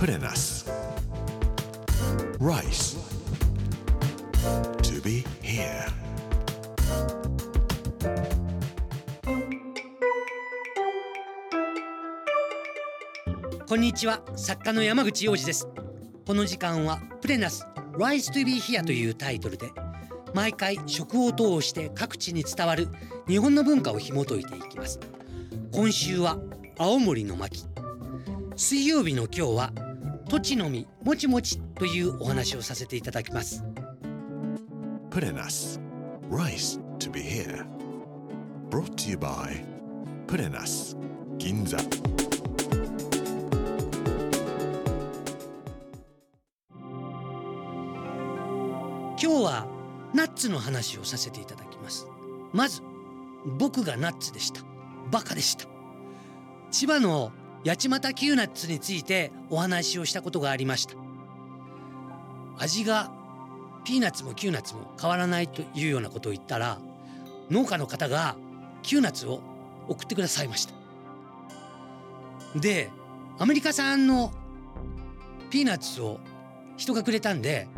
Put in us. Rice. To be here. こんにちは作家の山口洋二ですこの時間はプレナス Rise to be here というタイトルで毎回食を通して各地に伝わる日本の文化を紐解いていきます今週は青森の巻水曜日の今日は土地の実もちもちというお話をさせていただきます Put in us. Rice to be here. Brought to you by Put in us. Ginza. 今日はナッツの話をさせていただきますまず僕がナッツでしたバカでした千葉の八街 Qなっつについてお話をしたことがありました。味がピーナッツも Qなっつも変わらないというようなことを言ったら農家の方が Qなっつを送ってくださいました。でアメリカ産のピーナッツを人がくれたんで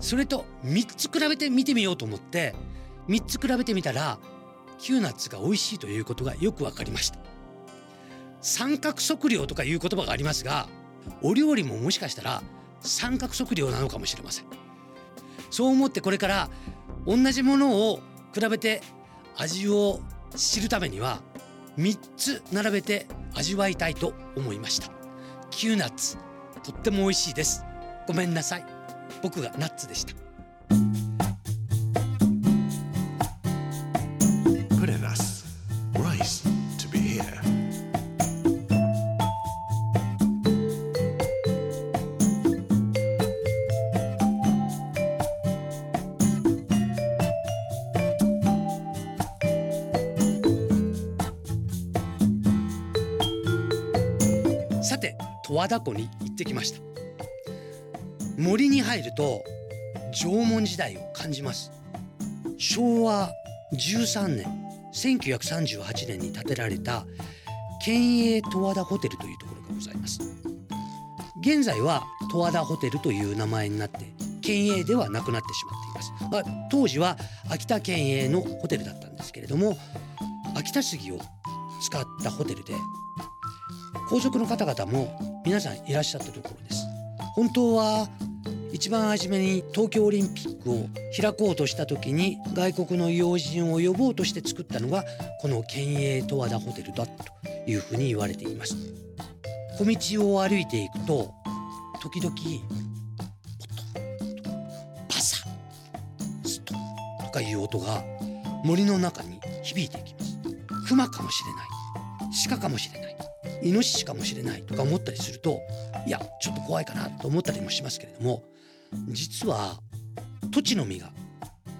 それと3つ比べて見てみようと思って3つ比べてみたらキューナッツが美味しいということがよく分かりました。三角測量とかいう言葉がありますがお料理ももしかしたら三角測量なのかもしれません。そう思ってこれから同じものを比べて味を知るためには3つ並べて味わいたいと思いました。キューナッツとっても美味しいです。ごめんなさい。僕がナッツでした。さて十和田湖に行ってきました。森に入ると縄文時代を感じます。昭和13年1938年に建てられた県営十和田ホテルというところがございます。現在は十和田ホテルという名前になって県営ではなくなってしまっています。あ当時は秋田県営のホテルだったんですけれども秋田杉を使ったホテルで皇族の方々も皆さんいらっしゃったところです。本当は一番初めに東京オリンピックを開こうとした時に外国の要人を呼ぼうとして作ったのがこの県営十和田ホテルだというふうに言われています。小道を歩いていくと時々パサストとかいう音が森の中に響いていきます。熊かもしれない。鹿かもしれない。イノシシかもしれないとか思ったりするといやちょっと怖いかなと思ったりもしますけれども実は土地の実が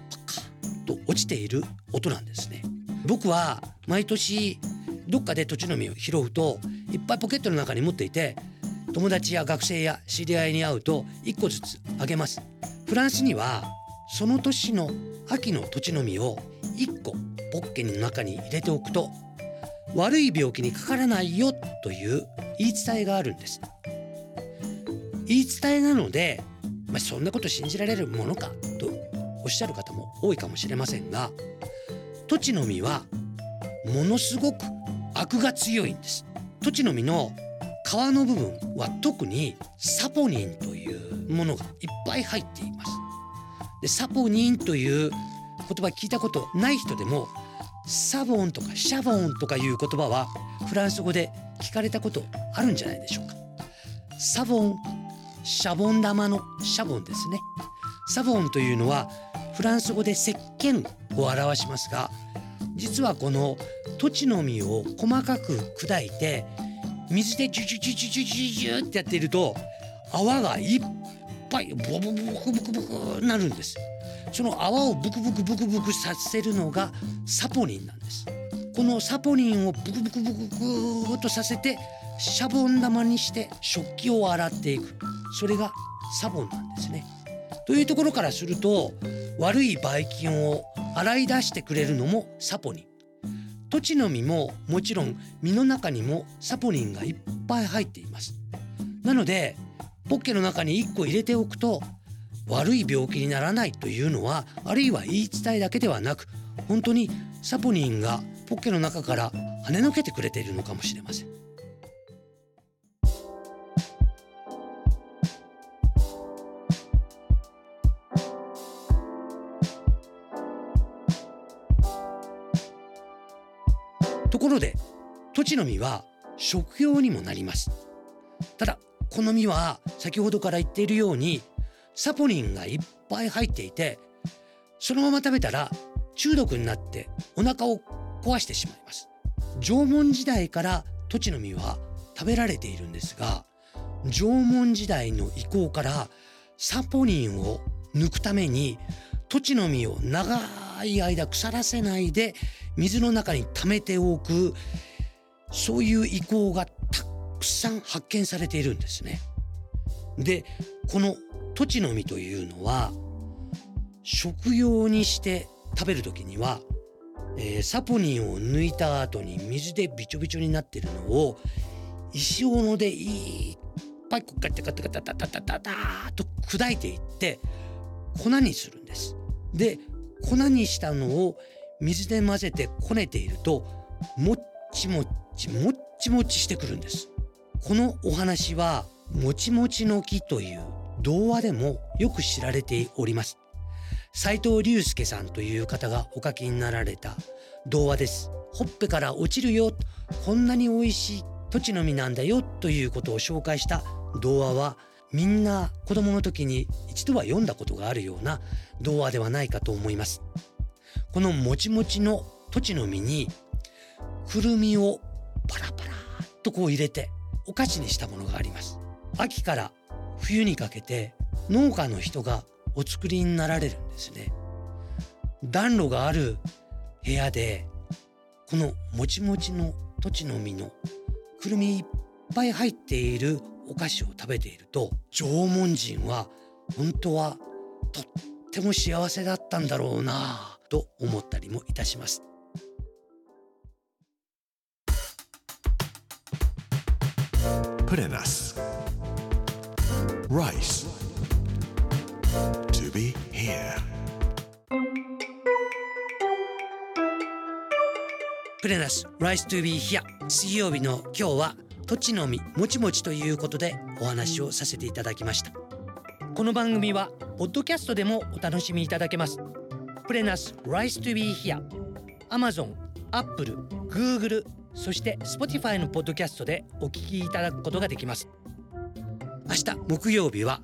パカッと落ちている音なんですね。僕は毎年どっかで土地の実を拾うといっぱいポケットの中に持っていて友達や学生や知り合いに会うと1個ずつあげます。フランスにはその年の秋の土地の実を1個ポッケの中に入れておくと悪い病気にかからないよという言い伝えがあるんです。言い伝えなので、まあ、そんなこと信じられるものかとおっしゃる方も多いかもしれませんが土地の実はものすごくアクが強いんです。土地の実の皮の部分は特にサポニンというものがいっぱい入っています。でサポニンという言葉聞いたことない人でもサボンとかシャボンとかいう言葉はフランス語で聞かれたことあるんじゃないでしょうか。サボンシャボン玉のシャボンですね。サボンというのはフランス語で石鹸を表しますが実はこの土地の実を細かく砕いて水でジュジュジュジュジュジュジュってやっていると泡がいっぱいボボボクブクブクなるんですその泡をブクブクブクブクさせるのがサポニンなんです。このサポニンをブクブクブクブクとさせてシャボン玉にして食器を洗っていく。それがサボンなんですね。というところからすると悪いばい菌を洗い出してくれるのもサポニン。土地の実ももちろん実の中にもサポニンがいっぱい入っています。なのでポッケの中に1個入れておくと悪い病気にならないというのはあるいは言い伝えだけではなく本当にサポニンがポッケの中から跳ねのけてくれているのかもしれません。ところで土地の実は食用にもなりますただこの実は先ほどから言っているようにサポニンがいっぱい入っていてそのまま食べたら中毒になってお腹を壊してしまいます縄文時代から土地の実は食べられているんですが縄文時代の移行からサポニンを抜くために土地の実を長い間腐らせないで水の中に溜めておくそういう遺構がたくさん発見されているんですね。でこの土地の実というのは食用にして食べる時には、えー、サポニンを抜いた後に水でびちょびちょになってるのを石斧でいっぱいこうガタガタガタタタタタタと砕いていって粉にするんです。で粉にしたのを水で混ぜてこねているともっちもっちもっちもちしてくるんですこのお話はもちもちの木という童話でもよく知られております。斉藤隆介さんという方がお書きになられた童話です。ほっぺから落ちるよ。こんなに美味しい土地の実なんだよということを紹介した童話はみんな子供の時に一度は読んだことがあるような童話ではないかと思います。このもちもちの土地の実にくるみをパラパラっとこう入れてお菓子にしたものがあります。秋から冬にかけて農家の人がお作りになられるんですね暖炉がある部屋でこのもちもちの土地の実のくるみいっぱい入っているお菓子を食べていると縄文人は本当はとっても幸せだったんだろうなと思ったりもいたします。Put in us rice to be here. プレナス Rice to be here 水曜日の今日は土地の実もちもちということでお話をさせていただきました。この番組はポッドキャストでもお楽しみいただけます。プレナス Rice to be here Amazon、Apple、Google そして Spotify のポッドキャストでお聞きいただくことができます。明日木曜日は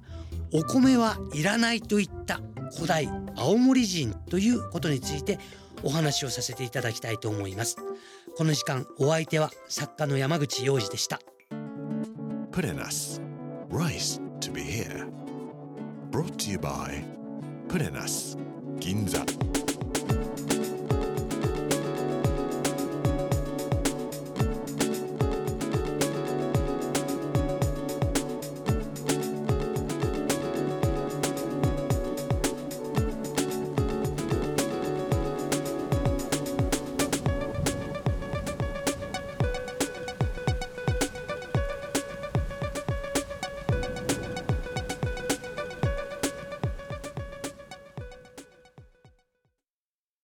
お米はいらないといった古代青森人ということについてお話をさせていただきたいと思います。この時間お相手は作家の山口洋二でした。Put in us rice to be here. Brought to you by Put in us 銀座